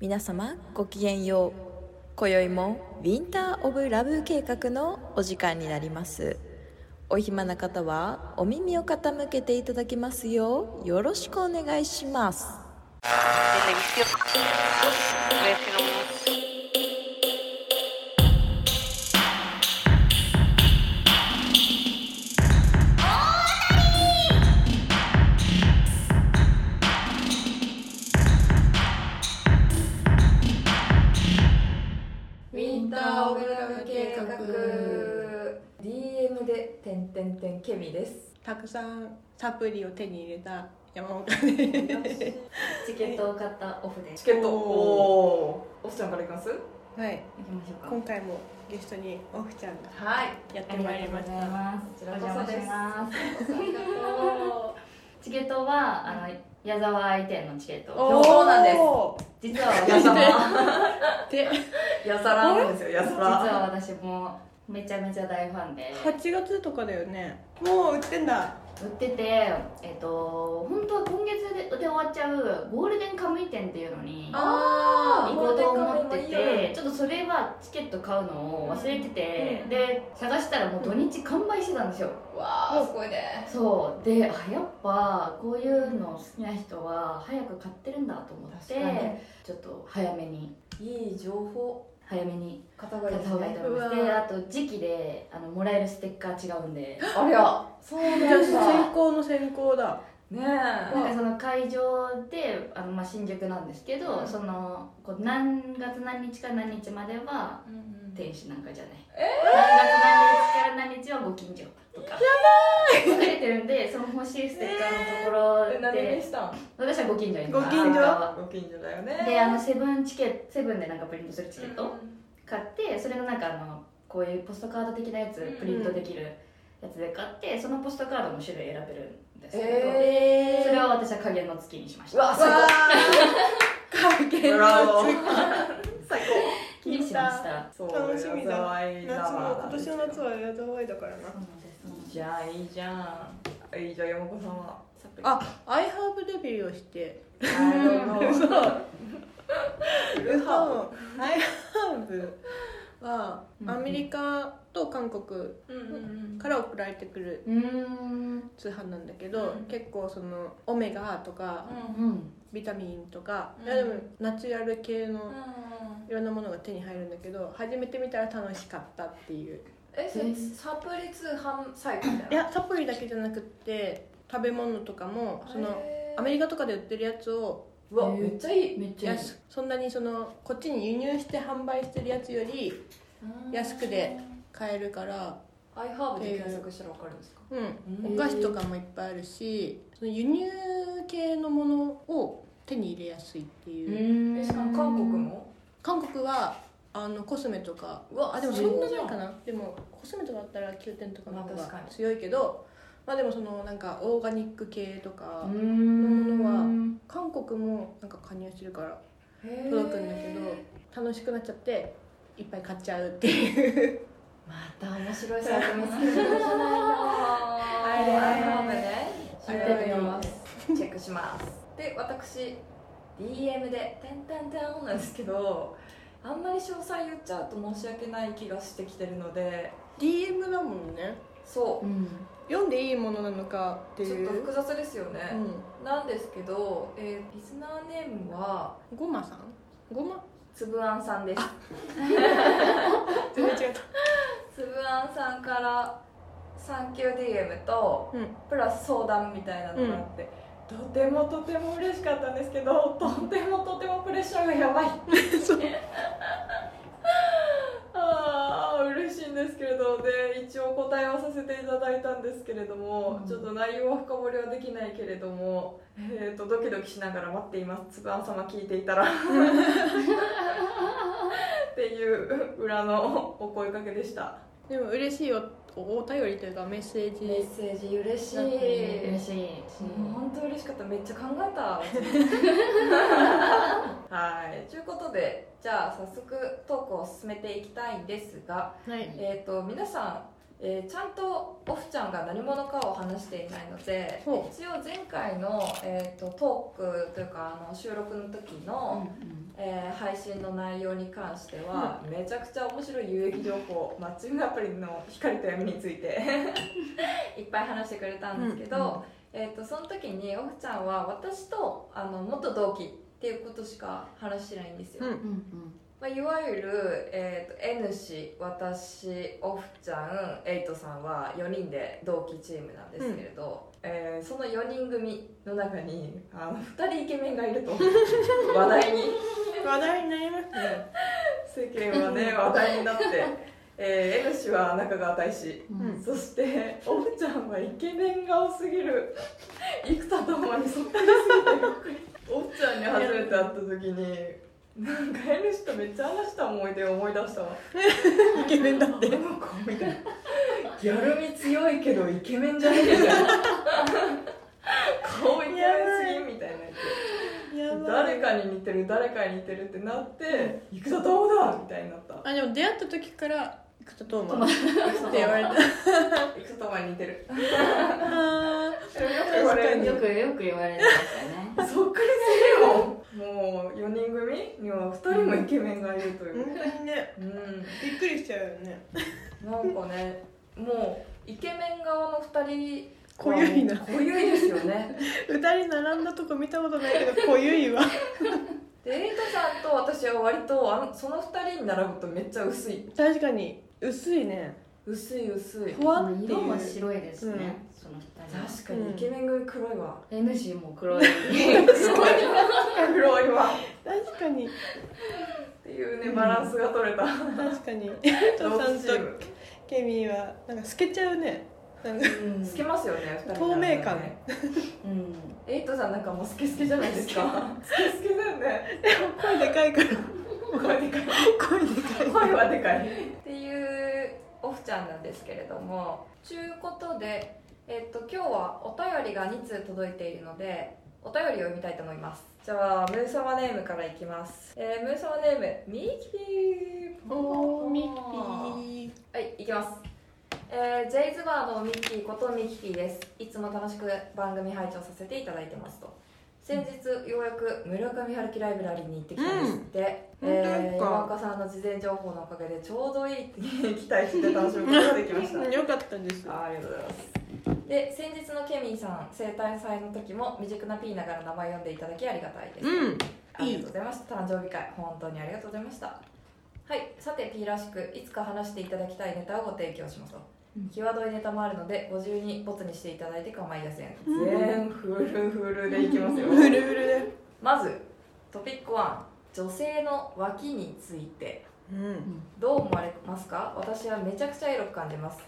皆様ごきげんよう。今宵もウィンター・オブ・ラブ計画のお時間になります。お暇な方はお耳を傾けていただきますようよろしくお願いします。てんてんてんケミ」です。たくさんサプリを手に入れた山本。です。チケットを買ったオフで。チケット。おー。おー。おっちゃんからいきます？はい、行きましょうか。今回もゲストにオフちゃんがはい。やってまいりましとうございた。ます。こちらこそです。チケットはあの矢沢愛店のチケット。おそうなんです。実は私で、らやさらなんですよやさ実らは私もめちゃめちゃ大ファンで。8月とかだよね。もう売ってんだ。売っててえっと本当は今月でで終わっちゃうゴールデンカムイ店っていうのにあ行こうと思ってゴールデンカムイもいいよてちょっとそれはチケット買うのを忘れてて、で探したらもう土日完売してたんですよ、わあすごいね。そう。であやっぱこういうの好きな人は早く買ってるんだと思ってちょっと早めに。いい情報早めに買った方がいいと思いますであと時期であのもらえるステッカー違うんで。ありゃ。そうなんじゃあだ。先行の先行だ。ねなんかその会場であの、まあ、新宿なんですけど、うん。そのこう何月何日か何日まではえ天使なんかじゃない、何月何日から何日はご近所とか。分かれてるんでその欲しいステッカーのところえ何にでした？ん私はご近所にご近所？ご近所だよね。であのセブンチケットセブンでなんかプリントするチケット、うん買ってそれのなんかあのこういうポストカード的なやつうんプリントできるやつで買ってそのポストカードの種類選べるんですけど、えそれは私は加減の月にしましうたわ最高加減の最気にしました高楽しみだ。夏夏も今年の夏は矢沢愛だからな。じゃあいいじゃん。いいじゃん山子さんは。あ、アイハーブデビューをして。そうアイハーブ はうんアメリカと韓国から送られてくる通販なんだけど、うん。結構そのオメガとかうん。ビタミンとか、でもナチュラル系のうん。いろんなものが手に入るんだけど初めて見たら楽しかったっていう。えそれサプリ通販サイトみたいないやサプリだけじゃなくって食べ物とかもそのアメリカとかで売ってるやつをうわめっちゃいい。めっちゃいい。安そんなにそのこっちに輸入して販売してるやつより安くで買えるからアイハーブで検索したらわかるんですか？うん、お菓子とかもいっぱいあるしその輸入系のものを手に入れやすいっていう、えしかも韓国も？韓国はあのコスメとかうわあでもそんなないかな。でもコスメとかだったら9点とかの方が強いけどまあでもそのなんかオーガニック系とか、のものは韓国もなんか加入してるから届くんだけど楽しくなっちゃっていっぱい買っちゃうっていう。また面白いサイト見つけたじゃな。いのアイハーブねありがとうございます。チェックします。で私 DM で「てんてんてん」なんですけどあんまり詳細言っちゃうと申し訳ない気がしてきてるので。DM だもんね。そう。うん読んでいいものなのかってちょっいうと複雑ですよね、うなんですけど、えーリスナーネームは？んごまさん？ごま？つぶあんさんです。全然違った。つぶあんさんからサンキュー DM とうん。プラス相談みたいなのがあって、とてもとても嬉しかったんですけどとてもとてもプレッシャーがやばい 嬉しいんですけれどで一応答えはさせていただいたんですけれども、うん。ちょっと内容は深掘りはできないけれども、えー、とドキドキしながら待っています。つぶあん様聞いていたら。っていう裏のお声かけでした。でも嬉しいおお便りというかメッセーメッジセージ嬉しい、嬉しいもう本当嬉しかった。めっちゃ考えた。はい。ということでじゃあ早速トークを進めていきたいんですが、はい。えー、と皆さん、えーちゃんとオフちゃんが何者かを話していないのでほ一応前回の、えー、とトークというかあの収録の時の、えー配信の内容に関しては、めちゃくちゃ面白い有益情報マッチングアプリの光と闇について いっぱい話してくれたんですけど、えー、とその時にオフちゃんは私とあの元同期っていうことしか話してないんですよ、うんうんまあ、いわゆる、えー、と N 氏私オフちゃんエイトさんは4人で同期チームなんですけれど、えーその4人組の中にあの2人イケメンがいると話題に。話題になりますね。世間はね話題になって、えー N 氏は中川大志うんうん。そしてオフちゃんはイケメン顔すぎる。生田斗真にそっくりすぎてオフちゃんに初めて会った時になんか N 氏とめっちゃ話した思い出を思い出したわ。イケメンだって。あの子みたいな。ギャル味強いけどイケメンじゃねえみたいな。顔イケメンすぎみたいな誰かに似てる誰かに似てるってなって生田斗真だみたいになった。あでも出会った時から生田斗真って言われた生田斗真に似てる。あよく言われるよくよく言われてましたね。そっくりすぎるよ。もう4人組には2人もイケメンがいるといーう、本当にね。うん、びっくりしちゃうよね。なんかねもうイケメン側の2人濃ゆいな。濃ゆいですよね。二人並んだとこ見たことないけど濃ゆいわ。でエイトさんと私は割とあのその2人に並ぶとめっちゃ薄い。確かに薄いね。薄い薄い。ふわっていう。色も白いですね、その二人は。確かに。イケメン組黒いわ、NG も黒い。黒いわ。確かに。っていうねバランスが取れた、確かに。エイト同さんとケミーはなんか透けちゃうね。透けますよね2人透明感。うん。エイトさんなんかもうスケスケじゃないですか。スケスケだよね。声でかいから声でかい声でかい声はでかいっていうオフちゃんなんですけれどもちゅうことで、えっと今日はお便りが2通届いているのでお便りを読みたいと思いますじゃあムー様ネームからいきます、えー、ムー様ネームミキピーおーミッキはい、いきます。えー、ジェイズバーのミッキーことミキティです。いつも楽しく番組拝聴させていただいてますと。先日ようやく村上春樹ライブラリーに行ってきたんですって、うん。えー、山岡さんの事前情報のおかげでちょうどいい期待して楽しむことができました。ー よかったです。あありがとうございます。で先日のケミーさん生誕祭の時も未熟なピーながら名前読んでいただきありがたいです、うん。ありがとうございました誕生日会本当にありがとうございました。はい。さて P らしくいつか話していただきたいネタをご提供しますと、う。ん際どいネタもあるのでご自由にボツにしていただいて構いません。うん。全フルフルでいきますよ。フルフルで。まずトピック1女性の脇について。うん。どう思われますか？私はめちゃくちゃエロく感じます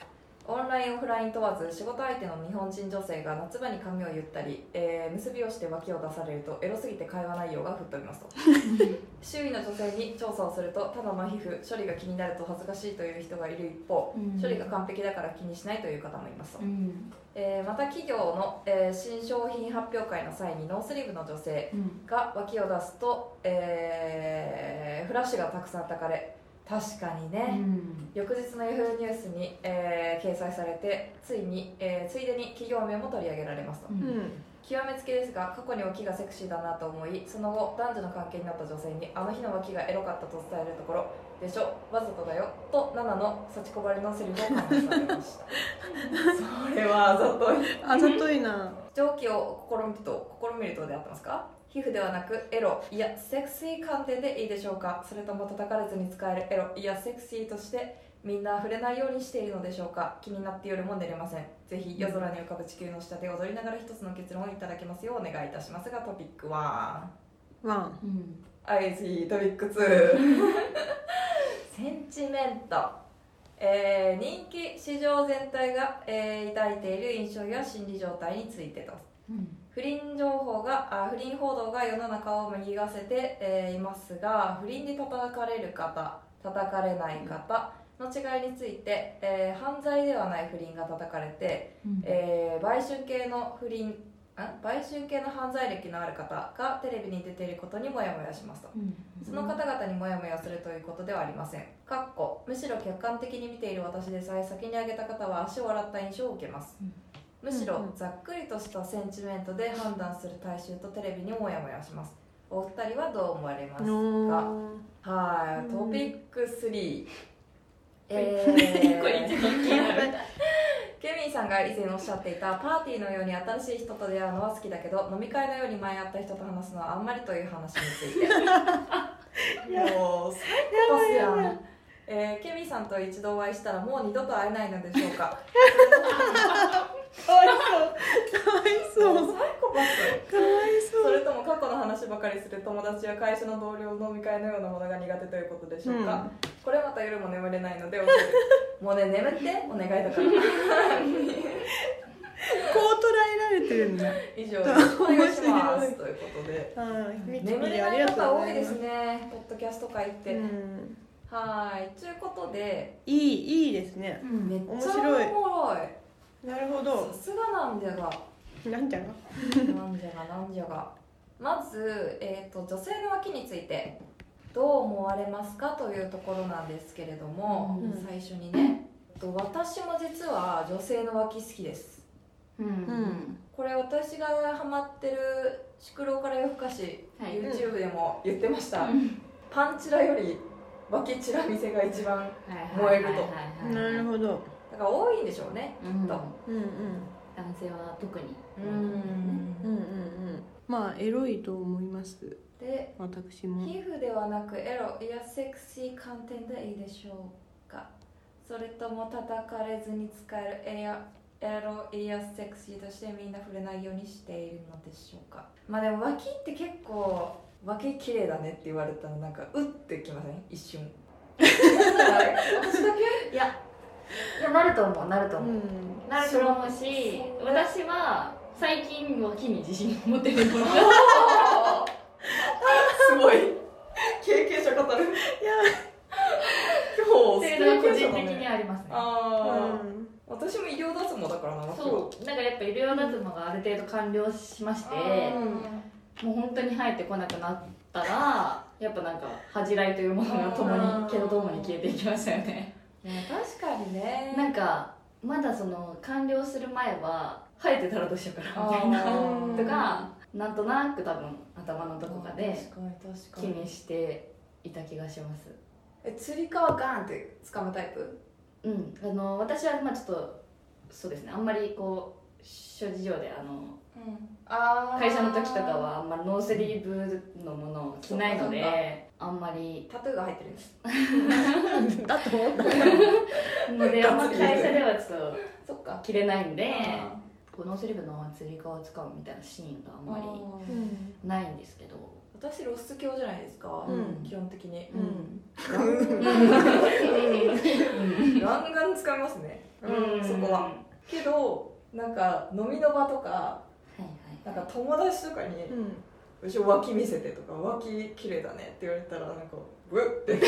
オンラインオフライン問わず仕事相手の日本人女性が夏場に髪を結ったり、えー結びをして脇を出されるとエロすぎて会話内容が吹っ飛びますと。周囲の女性に調査をするとただの皮膚処理が気になると恥ずかしいという人がいる一方、うん。処理が完璧だから気にしないという方もいますと、うん。えーまた企業の、えー新商品発表会の際にノースリーブの女性うんが脇を出すと、えーフラッシュがたくさんたかれ確かにね、うん。翌日の Yahoo ニュースに、えー掲載されてついに、えーついでに企業名も取り上げられますと、うん。うん極めつけですが過去に脇がセクシーだなと思いその後男女の関係になった女性にあの日の脇がエロかったと伝えるところでしょわざとだよと7の幸子ばりのセリフを感じされました。それはあざとい。あざといな。上記を試みると試みるとであってますか？皮膚ではなくエロ。いやセクシー観点でいいでしょうか？それとも叩かれずに使えるエロ。いやセクシーとしてみんな触れないようにしているのでしょうか？気になって夜も寝れません。ぜひ夜空に浮かぶ地球の下で踊りながら一つの結論をいただけますようお願いいたしますがトピック1ワン。うん。はい次トピック2 センチメント。えー人気市場全体が、えー抱いている印象や心理状態についてと。うん不倫情報があ不倫報道が世の中を麦がせて、えーいますが不倫で叩かれる方叩かれない方の違いについて、えー犯罪ではない不倫が叩かれて、うん。えー売春系の不倫ん売春系の犯罪歴のある方がテレビに出ていることにモヤモヤしますと。うん。その方々にモヤモヤするということではありません。かっこむしろ客観的に見ている私でさえ先に挙げた方は足を洗った印象を受けます、うんむしろざっくりとしたセンチメントで判断する大衆とテレビにモヤモヤします。お二人はどう思われますか？のはい、うん。トピック3え これ一番気になる。ケミンさんが以前おっしゃっていたパーティーのように新しい人と出会うのは好きだけど飲み会のように前会った人と話すのはあんまりという話について。もうサイコパスやんえーケミンさんと一度お会いしたらもう二度と会えないのでしょうかかわいそう。かわいそう。サイコパスかわいそう。それとも過去の話ばかりする友達や会社の同僚飲み会のようなものが苦手ということでしょうか、これまた夜も眠れないので教えてもうね眠ってお願いだから。こう捉えられてるんだ。以上お願いします。ということではい眠れない方多いですすね。ポッドキャスト会って、うん。はい。ということで。いいいいですね。めっちゃお面白いなるほさど。すがなんじゃが。なんじゃが？なんじゃがなんじゃが。まず、えー、と女性の脇についてどう思われますかというところなんですけれども、うん。最初にね。えっと私も実は女性の脇好きです。うん。ん。これ私がハマってる「宿老から夜更かし」はい。YouTube でも言ってました、うん。パンチラより脇チラ見せが一番燃えると。なるほどだから多いんでしょうねうん。と。うんうん。男性は特に。うんうんうん。うんまあエロいと思います。で私も。皮膚ではなくエロいやセクシー観点でいいでしょうか。それとも叩かれずに使えるエアエロいやセクシーとしてみんな触れないようにしているのでしょうか。まあでも脇って結構脇綺麗だねって言われたらなんかうってきません？一瞬。私だけいやいやなると思うなると思う、うん。なると思うしそう私は最近は木に自信を持ってるの。すごい。経験者語る。いや。今日っていうのは個人的にありますね。ああ、私も医療脱毛だからなそう。だからやっぱ医療脱毛がある程度完了しましてもう本当に生えてこなくなったらやっぱなんか恥じらいというものが共に毛とともに消えていきましたよねいや確かにね。なんかまだその完了する前は生えてたらどうしようかなみたいな。とかなんとなく多分頭のどこかで気にしていた気がします。えつり革ガンって掴むタイプ？うん。あの私はまあちょっとそうですね。あんまりこう諸事情であのあ会社の時とかはあんまりノースリーブのものを着ないのであんまり。タトゥーが入ってるんです。だと思ったの であんま会社ではちょっとそっか。着れないんでノースリーブのつり革を使うみたいなシーンがあんまりー。ないんですけど。私露出狂じゃないですか、うん。基本的に、うん。ガンガン掴みますね。うん。そこは。けどなんか飲みの場とかなんか友達とかにうん「後ろ脇見せて」とか「脇綺麗だね」って言われたらなんか「うっ」って。うっ。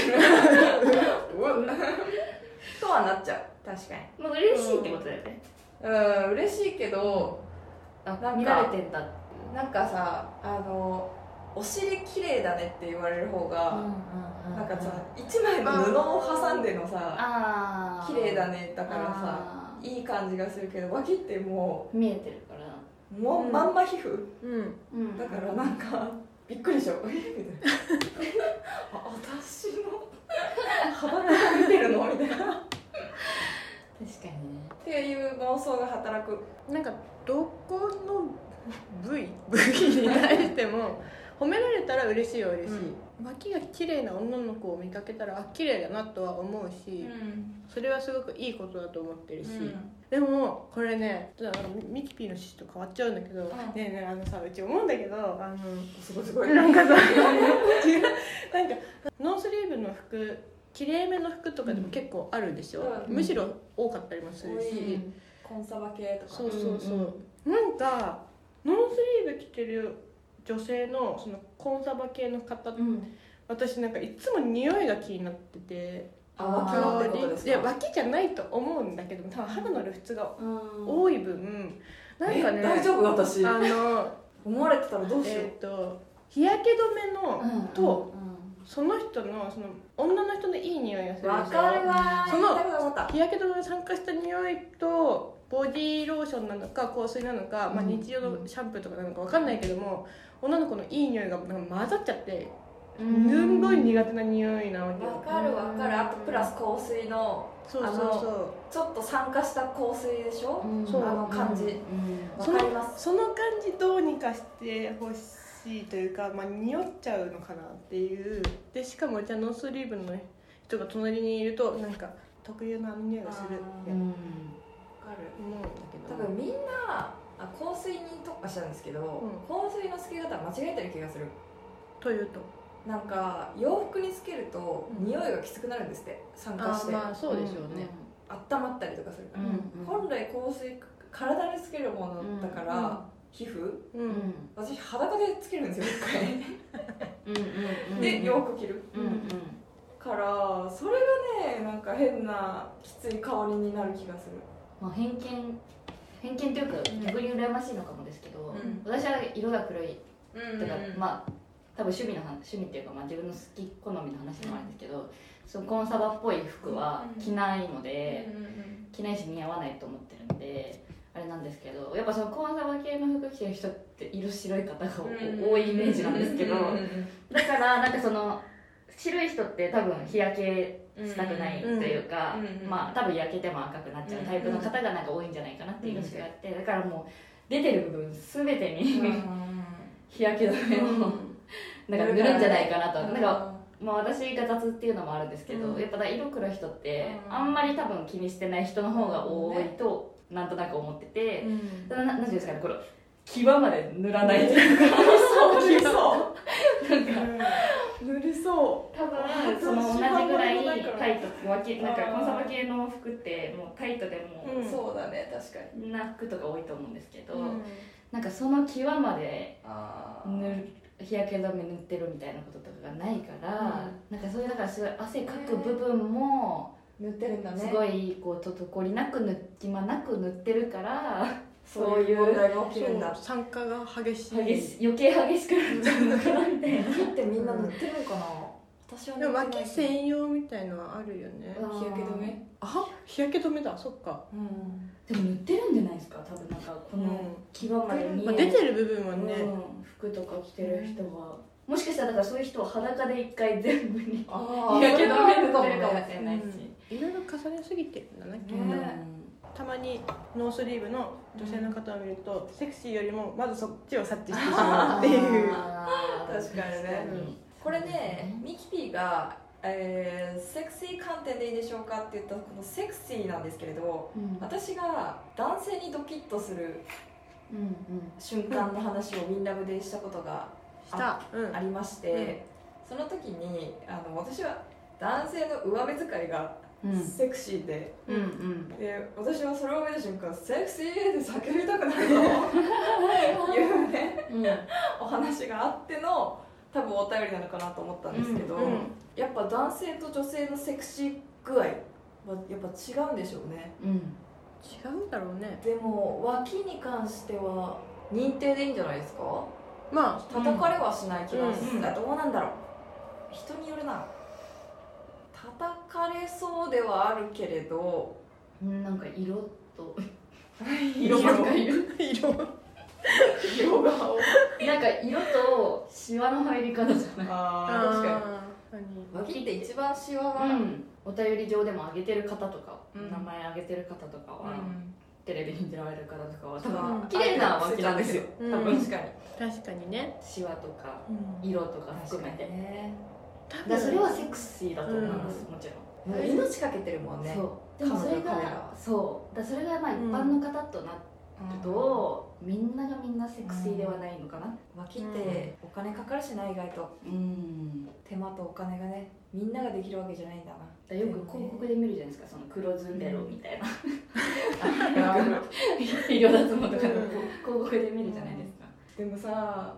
とはなっちゃう。確かに。まあ嬉しいってことだよね。うん。嬉しいけどあなんか見られてんだなんかさあのお尻綺麗だねって言われる方が、なんかさ一枚の布を挟んでのさあ綺麗だねだからさいい感じがするけど脇っても見えてるから。うもう、うん。まんま皮膚？うん。うん。だからなんかびっくりしちゃう。え みたいな。あ私の？幅が見てるの？みたいな。っ確かにね。ていう妄想が働く。なんかどこの部位？部位に対しても褒められたら嬉しいは嬉しい、脇が綺麗な女の子を見かけたらあ綺麗だなとは思うし、それはすごくいいことだと思ってるし、でもこれねちょっとあのミキピーの趣旨と変わっちゃうんだけど、ん。ねえねえあのさうち思うんだけどあのすごいすごい。なんかさ違うなんかノースリーブの服きれいめの服とかでも結構あるでしょ、うん。むしろ多かったりもする多し、い。コンサバ系とか。そうそうそう、うん。なんかノースリーブ着てる女性のそのコンサバ系の方、うん。私なんかいつも匂いが気になっててあ脇じゃないと思うんだけど多分肌の露出がうん。多い分。なんかねえ大丈夫？私。あの思われてたらどうしよう、えっ、と日焼け止めの、うんとうん。その人のその女の人のいい匂いがするかるわー。その日焼け止めが参加した匂いとボディーローションなのか香水なのか、まあ、うん。日常のシャンプーとかなのか分かんないけども女の子のいい匂いがなんか混ざっちゃってすうん。んごい苦手な匂いなわけよ。わかるわかる。あとプラス香水のそうそうそう。ちょっと酸化した香水でしょ、うん。そうあの感じ、う。んかります。その感じどうにかしてほしいというか、まあ、匂っちゃうのかなっていう。でしかもじゃあノースリーブの人が隣にいるとなんか特有のあの匂いがするってうん。思うんだわかるけど。多分みんなあ香水に特化したんですけど、香水の付け方間違えてる気がする。というと？なんか洋服につけるとうん。匂いがきつくなるんですって酸化あして、まあそうでしょうね、温まったりとかするから、うん本来香水体につけるものだから、うん皮膚？うん。うん私裸でつけるんですよ一回。で洋服着る。からそれがねなんか変なきつい香りになる気がする。まあ偏見偏見というか逆に羨ましいのかもですけど、うん。私は色が黒い。うんとか、まあ多分趣味の話趣味っていうか、まあ、自分の好き好みの話でもあるんですけど、そのコンサバっぽい服は着ないので、着ないし似合わないと思ってるんであれなんですけどやっぱそのコンサバ系の服着てる人って色白い方が多いイメージなんですけど、だからなんかその白い人って多分日焼けしたくないというか、まあ多分焼けても赤くなっちゃうタイプの方がなんか多いんじゃないかなっていう意識があってだからもう出てる部分全てに 日焼け止めをなんか塗るんじゃないかなと。なんかまあ私が雑っていうのもあるんですけど、うん。やっぱだ色黒い人ってうん。あんまり多分気にしてない人の方が多いとなんとなく思ってて、ただななんていうんですかねこの際まで塗らないというかそうなんか塗りそ多分 その同じぐらいタイト脇なん。かコンサバ系の服ってもうタイトでもう、うん。そうだね確かに。な服とか多いと思うんですけど、うん。なんかその際まであ塗る日焼け止め塗ってるみたいなこととかがないから、なんかそういうだからすごい汗かく部分も塗ってるんだね。すごいこう滞りなく塗隙間なく塗ってるからそういう問題が起きるんだ。酸化が激しい。激し余計激しくなっちゃうのかなみたいな。木ってみんな塗ってるのかな？私はでも脇専用みたいのはあるよね。うん。日焼け止め？あ日焼け止めだ。そっか、うん。でも塗ってるんじゃないですか？多分なんかこの際まで見えまあ、出てる部分はね、うん、服とか着てる人は、もしかしたらだからそういう人は裸で一回全部にあ日焼け止め塗ってるかもしねれないし、いろいろ重ねすぎてるんだなきっと、ねたまにノースリーブの女性の方を見ると、セクシーよりもまずそっちを察知してしまうっていう。確かにね。うん。これねミキピーが、えーセクシー観点でいいでしょうかって言ったこのセクシーなんですけれどうん。私が男性にドキッとするうん瞬間の話をウィンラブでしたことがした、うん。ありまして、その時にあの私は男性の上目遣いがうんセクシーで、うんうん。で私はそれを見た瞬間セクシーって叫びたくなると いうね。うん。お話があっての多分お便りなのかなと思ったんですけど、うん。やっぱ男性と女性のセクシー具合はやっぱ違うんでしょうね。うん。違うんだろうね。でも脇に関しては認定でいいんじゃないですか？ま叩かれはしない気がする、うん。あどうなんだろう。人によるな。叩かれそうではあるけれど。うんなんか色と。色。が色あ色。色。がなんか色とシワの入り方じゃない。あー。確かに。脇って一番シワが、うん、お便り上でも上げてる方とか、うん。名前上げてる方とかは、うん。テレビに出られる方とかは多う。ん分綺麗な脇なんですよ、うん。多分。確かに。確かにね、シワとかうん。色とか含めて。ね。多だそれはセクシーだと思います、もちろん。もう命かけてるもんね。そう。でもそれがそう。だそれがまあ一般の方となると、みんながみんなセクシーではないのかな。脇ってお金かかるしな意外と。うん。手間とお金がねみんなができるわけじゃないんだな。よく広告で見るじゃないですかその黒ずんベロみたいな、あ医療脱毛とかのうん。広告で見るじゃないですか、でもさ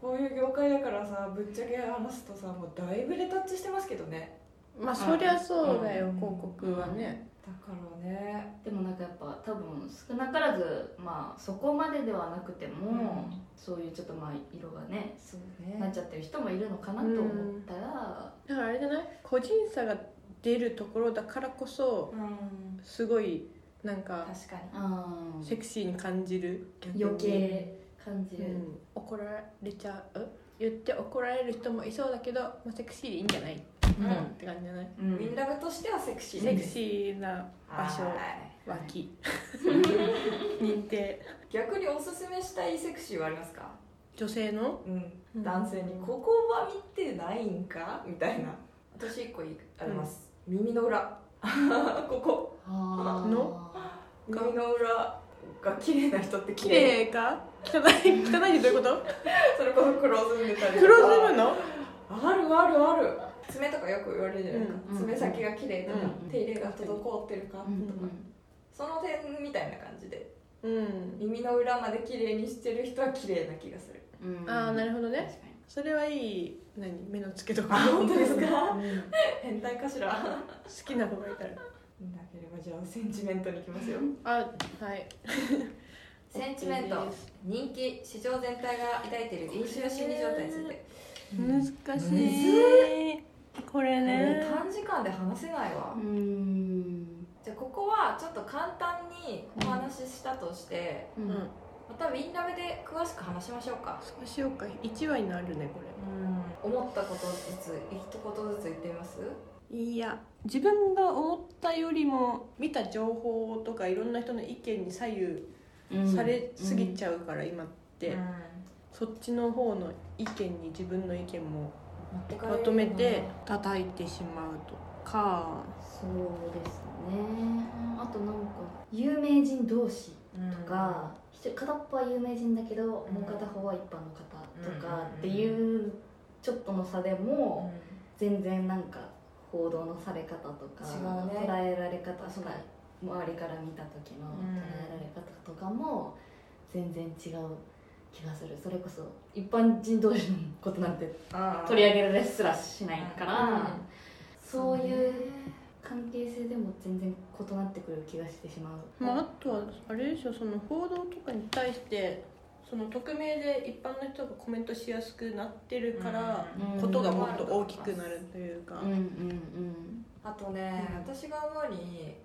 こういう業界だからさぶっちゃけ話すとさもうだいぶレタッチしてますけどね。まあそりゃそうだよ、うん。広告はね、だからね。でもなんかやっぱ多分少なからずまあそこまでではなくても、そういうちょっとまあ色がねそうなっちゃってる人もいるのかなと思ったら、だからあれじゃない？個人差が出るところだからこそうん。すごいなんか確かに。セクシーに感じる。余計感じる、うん、怒られちゃう？言って怒られる人もいそうだけど、まあ、セクシーでいいんじゃない、うん。って感じじゃない？うん。ウィンラブとしてはセクシーセクシーな場所はい。脇。認定。逆におすすめしたいセクシーはありますか？女性の？うん。男性に「ここは見てないんか?」みたいな。私一個いあります、耳の裏。ここ。の？耳の裏が綺麗な人って綺麗か？汚い汚いってどういうこと？それこそ黒ずんでたりとか。黒ずむの？あるあるある。爪とかよく言われるじゃないですか、うん爪先が綺麗とか、うん手入れが滞ってるかとか、うんその点みたいな感じで。うん。耳の裏まで綺麗にしてる人は綺麗な気がする。ああなるほどね。それはいい何？目の付けどこあろ本当ですか？うん。変態かしら？好きな子がいたら。なければじゃあセンチメントに行きますよ。あはいセンチメント人気市場全体が抱いている飲酒や心理状態について。難しい。これこれね短時間で話せないわ。うん。じゃあここはちょっと簡単にお話ししたとしてうん。うんまたウィンラブで詳しく話しましょうか。そうしようか。1話になるねこ思ったことずつ一言ずつ言ってみます？れいや自分が思ったよりも見た情報とかいろんな人の意見に左右されすぎちゃうから今って、そっちの方の意見に自分の意見もまとめて叩いてしまうとか。そうですね。あとなんか有名人同士とか、一人片っぽは有名人だけど、もう片方は一般の方とかっていうちょっとの差でも全然なんか報道のされ方とかね。捉えられ方その周りから見た時のうん。捉えられ方とかも全然違う気がする。それこそ一般人同士のことなんて取り上げられすらしないから、そういう関係性でも全然異なってくる気がしてしまう。まあ、あとはあれでしょその報道とかに対してその匿名で一般の人がコメントしやすくなってるから、うん。ことがもっと大きくなるというか、うんうんあとね、私が思うに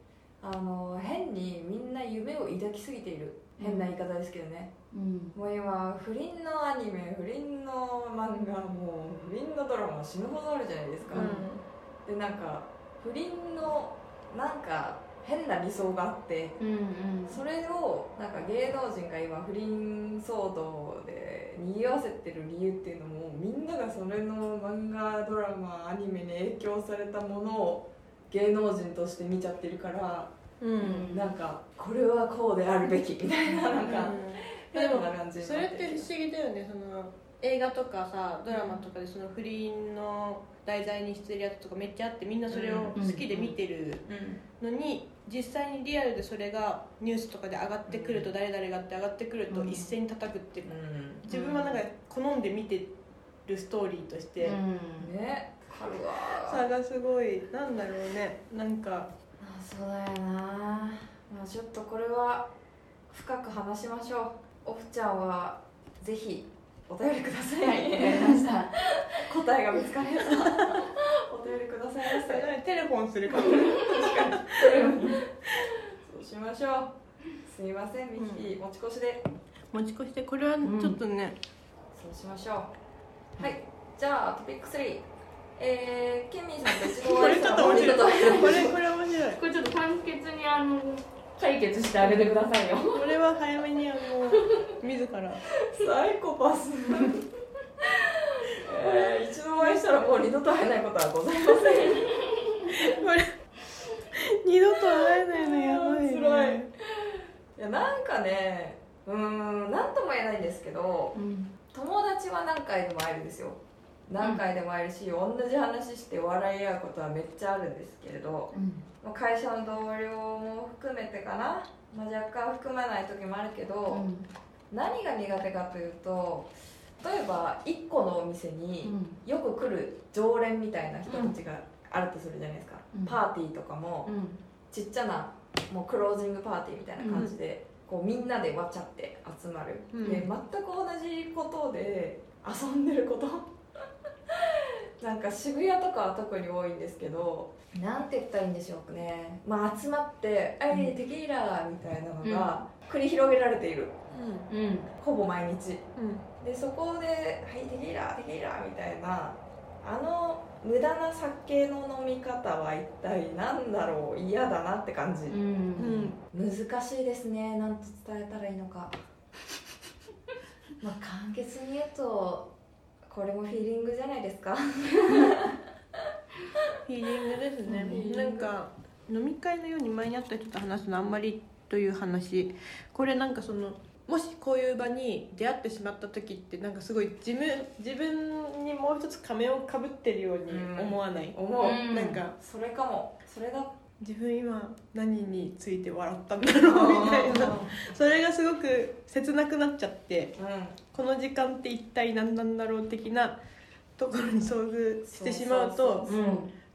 あの変にみんな夢を抱きすぎている。変な言い方ですけどね、うん。もう今不倫のアニメ不倫の漫画もう不倫のドラマ死ぬほどあるじゃないですか、でなんか不倫のなんか変な理想があってうんうん。それをなんか芸能人が今不倫騒動で賑わせてる理由っていうのもみんながそれの漫画ドラマアニメに影響されたものを芸能人として見ちゃってるから、うん。なんかこれはこうであるべきみたいななんかで変もな感じにそれって不思議だよね。その映画とかさドラマとかでその不倫の題材にしてるやつとかめっちゃあってみんなそれを好きで見てるのに実際にリアルでそれがニュースとかで上がってくると誰々がって上がってくるとうん。一斉に叩くってう自分はなんか好んで見てるストーリーとしてん。ね差がすごい。なんだろうね。なんか。あそうだよな、まあ、ちょっとこれは深く話しましょう。オフちゃんはぜひお便りください、答えが見つかりましたお便りくださいませ。テレフォンするかも そうしましょう。すいませんミキ、持ち越しで。持ち越してこれはちょっとね、そうしましょう。はい。じゃあトピック3えー、ケンミンさんと一度おこれちょっと面白い。いこれこれ面白い。これちょっと簡潔にあの解決してあげてくださいよ。これは早めにあの自ら。サイコパスえー、一度お会いしたらもう二度と会えないことはございませんこれ二度と会えないのやばい、ね、辛いいやなんかねうーん何とも言えないんですけどうん。友達は何回でも会えるんですよ何回でも会えるし、同じ話して笑い合うことはめっちゃあるんですけれどうん。まあ会社の同僚も含めてかな、まあ、若干含まない時もあるけど、何が苦手かというと例えば1個のお店によく来る常連みたいな人たちがあるとするじゃないですか、うん。パーティーとかもうん。ちっちゃなもうクロージングパーティーみたいな感じで、こうみんなでわちゃって集まる、うん。で全く同じことで遊んでること なんか渋谷とかは特に多いんですけどなんて言ったらいいんでしょうね。まあ集まって「はいテキーラ」みたいなのが繰り広げられている。うん。ほぼ毎日。うん。でそこで「はいテキーラテキーラ」みたいなあの無駄な酒の飲み方は一体何だろう？嫌だなって感じ、うん。うん。難しいですね。なんと伝えたらいいのか。まあ簡潔に言うとこれもフィーリングじゃないですか。フィーリングですね。うん。なんか飲み会のように前にあった人と話すのあんまりという話。これなんかそのもしこういう場に出会ってしまった時ってなんかすごい自分自分にもう一つ仮面をかぶってるように思わない、思う、うん。なんかそれかも。それだ。自分今何について笑ったんだろうみたいな。それがすごく切なくなっちゃって。うんこの時間って一体何なんだろう的なところに遭遇してしまうと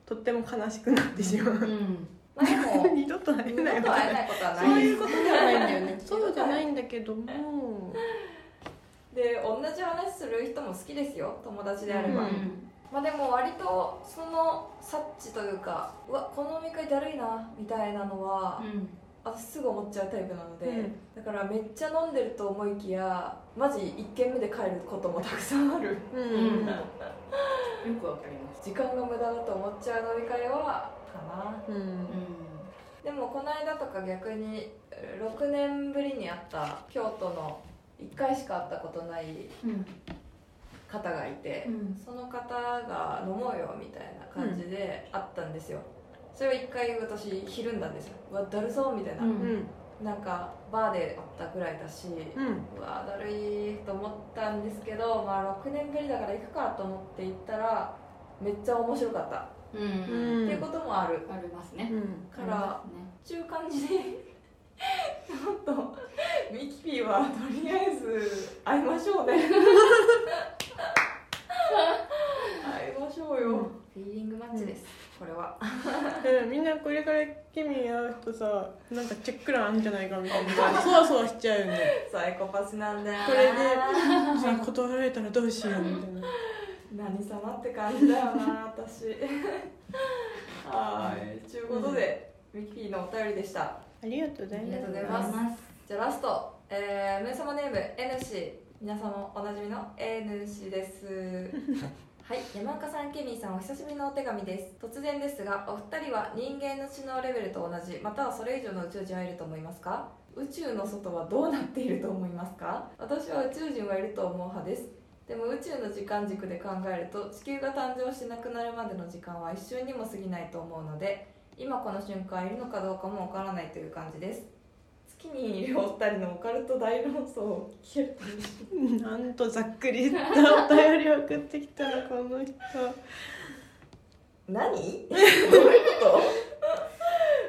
とっても悲しくなってしまう。うん。まあでも二度と会えないと会えないことはない。そういうことではないんだよね。そうじゃないんだけども。で同じ話する人も好きですよ。友達であれば、うん。まあでも割とその察知というかうわこの飲み会だるいなみたいなのは、私すぐ思っちゃうタイプなので、うん。だからめっちゃ飲んでると思いきやマジ1軒目で帰ることもたくさんある。うん、う んよくわかります。時間が無駄だと思っちゃう飲み会はかな。うん。でもこの間とか逆に6年ぶりに会った京都の1回しか会ったことないうん。方がいて、うん。その方が飲もうよみたいな感じで会ったんですよ、それを1回私ひるんだんですよ。うわだるそうみたいな、うん。うんなんかバーで会ったぐらいだし、うん。うわだるいと思ったんですけど、まあ、6年ぶりだから行くかと思って行ったらめっちゃ面白かった、うん。うんっていうこともある。ありますね。うん。からね。中感じでちょっとミキピーはとりあえず会いましょうね。会いましょうよ、フィーリングマッチです、これは。うんみんなこれからケミに会うとさなんかチェック欄あるんじゃないかみたいな。さ そわそわしちゃうよ。ねサイコパスなんだよな。これで次断られたらどうしようみたいな。何様って感じだよな私。はい。ということで、ミキピーのお便りでした。ありがとうございありがとうございまます。じゃあラスト、えー、ムー様ネーム N 氏皆様おなじみの N 氏ですはい山岡さんケミーさんお久しぶりのお手紙です。突然ですがお二人は人間の知能レベルと同じまたはそれ以上の宇宙人はいると思いますか？宇宙の外はどうなっていると思いますか？私は宇宙人はいると思う派です。でも宇宙の時間軸で考えると地球が誕生してなくなるまでの時間は一瞬にも過ぎないと思うので今この瞬間いるのかどうかもわからないという感じです。月にいるお二人のオカルト大論争を聞ける。となんとざっくりしたお便りを送ってきたのこの人。何？どういうこ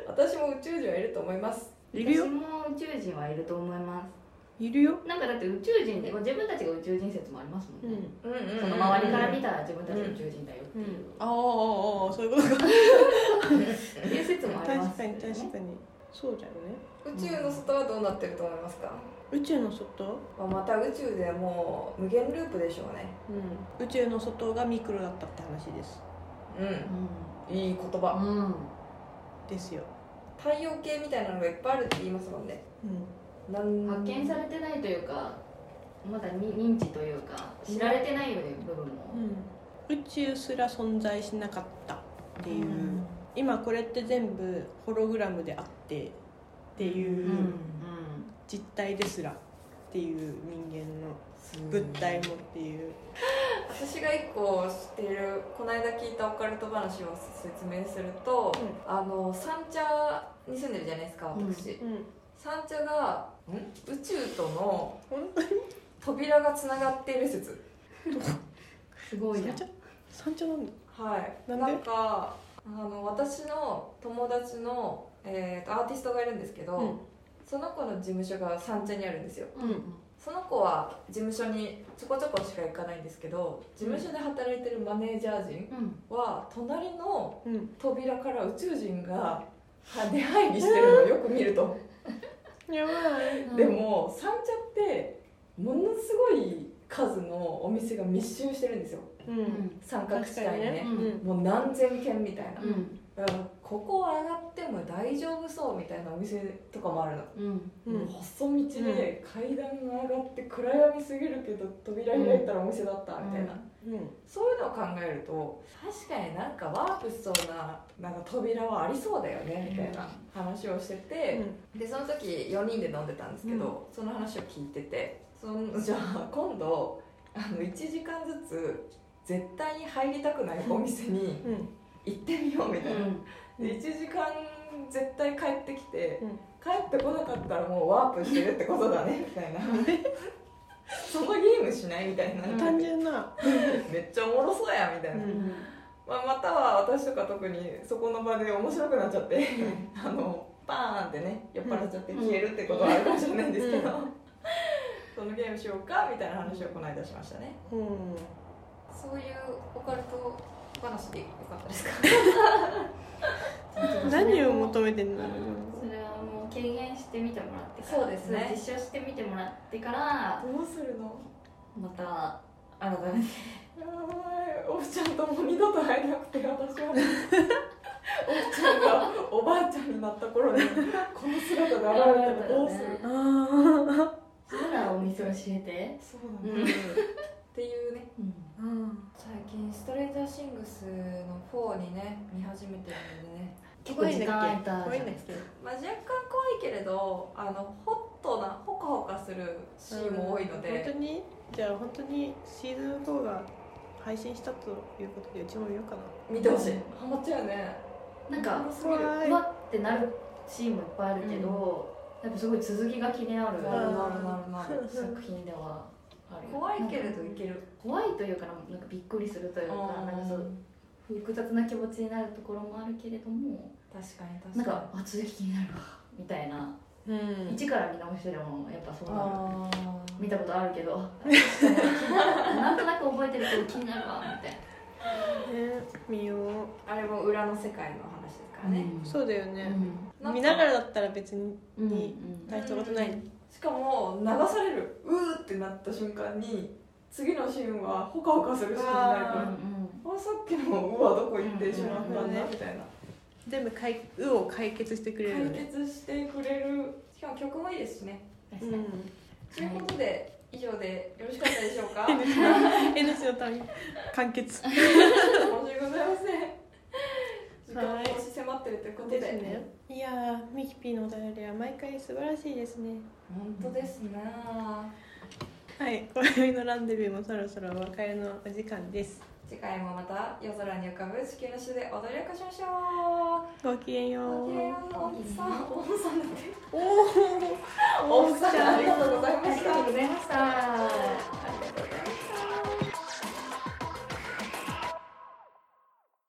と？私も宇宙人はいると思います。いるよ。私も宇宙人はいると思いまいるよ。すなんかだって宇宙人で自分たちが宇宙人説もありますもね、うん。んうんうん、うん、その周りから見たら自分たち宇宙人だよっていう、ああああああそういうことか。っ ていう説もあります確かに確かにそうだよね。宇宙の外はどうなってると思いますか、宇宙の外、まあ、また宇宙でもう無限ループでしょうね。うん、宇宙の外がミクロだったって話です。うん。いい言葉。うん。ですよ、太陽系みたいなのがいっぱいあるって言いますもんね。うん、なん。発見されてないというかまだに認知というか知られてない部分も、宇宙すら存在しなかったっていう、うん今これって全部ホログラムであってっていうう実体ですらっていう人間の物体もっていう、私が一個知っているこの間聞いたオカルト話を説明すると、あの三茶に住んでるじゃないですか私、うん、三茶が宇宙との扉がつながっている説。すごいな。三茶三茶なんだ。はい。なんで？かあの私の友達の、えーとアーティストがいるんですけど、うん。その子の事務所が三茶にあるんですよ。うんその子は事務所にちょこちょこしか行かないんですけど事務所で働いてるマネージャー陣うん。は隣のうん。扉から宇宙人がは出入りしてるのをよく見ると、やばい。でも三茶ってものすごい数のお店が密集してるんですよ。うん三角地帯にね。うん。もう何千軒みたいな、ここ上がっても大丈夫そうみたいなお店とかもあるの、うん。うん。もう細道で階段が上がって暗闇すぎるけど扉開いたらお店だったみたいな、うん。そういうのを考えると確かになんかワープしそうななんか扉はありそうだよねみたいな話をしてて、でその時4人で飲んでたんですけど、その話を聞いててそのじゃあ今度あの1時間ずつ絶対に入りたくないお店にうん。行ってみようみたいな、うん。で1時間絶対帰ってきて、うん。帰ってこなかったらもうワープしてるってことだねみたいな。そのゲームしないみたいな、単純な。めっちゃおもろそうやみたいな、うん。まあ、または私とか特にそこの場で面白くなっちゃって、あのバーンってね酔っ払っちゃって消えるってことはあるかもしれないんですけど、うん。そのゲームしようかみたいな話をこの間しましたね。うんそういうオカルト話でよかったですか？何を求めてんの？それはもう軽減してみてもらってからそうですね。実証してみてもらってからどうするの？また改めて。おふちゃんともう二度と会えなくて私はおふちゃんがおばあちゃんになった頃にこの姿で現れたらどうする？あそしたらお店教えて。そうだ。ね、うんっていうね。うん。あ最近ストレージャーシングスの4にね見始めてるんでね。結構時間空いた怖いんだっけまあ、若干怖いけれどあのホットなホカホカするシーンも多いので、本当に？じゃあ本当にシーズン4が配信したということでうちも見ようかな。見てほしい。ハマっちゃうよね。なんかうわってなるシーンもいっぱいあるけど、やっぱすごい続きが気になる。なるなるなる作品では怖いけれどいける。怖いというかなんかびっくりするというかなんかそう複雑な気持ちになるところもあるけれども確かに確かに。なんかあ続き気になるわみたいな、うん。一から見直してでもやっぱそうなる。見たことあるけど。なんとなく覚えてるけど気になるわみたいね見よう。あれも裏の世界の話ですからな、ね、そうだよね。なん。か見ながらだったら別にうん。に大したことないしかも流される。うーってなった瞬間に次のシーンはホカホカするシーンになるから。あさっきの「う」はどこ行ってしまったんだうんみたいな。全部かい「う」を解決してくれるよ解ね決してくれる。しかも曲もいいですしね。うん。ということで以上でよろしかったでしょうか？N 氏のために完結。申し訳ございません。時間も押し迫ってるということで。ですね。いやーミキピーのお便りは毎回素晴らしいですね。本当ですねはい。今宵のランデビューもそろそろお別れのお時間です。次回もまた夜空に浮かぶ地球の詩で踊り明かしましょごきげんよう。ごきげんよう。うおじさん。おじさんだって。おおおじさん。ありがとうございました。ありがとうございました。ありがとう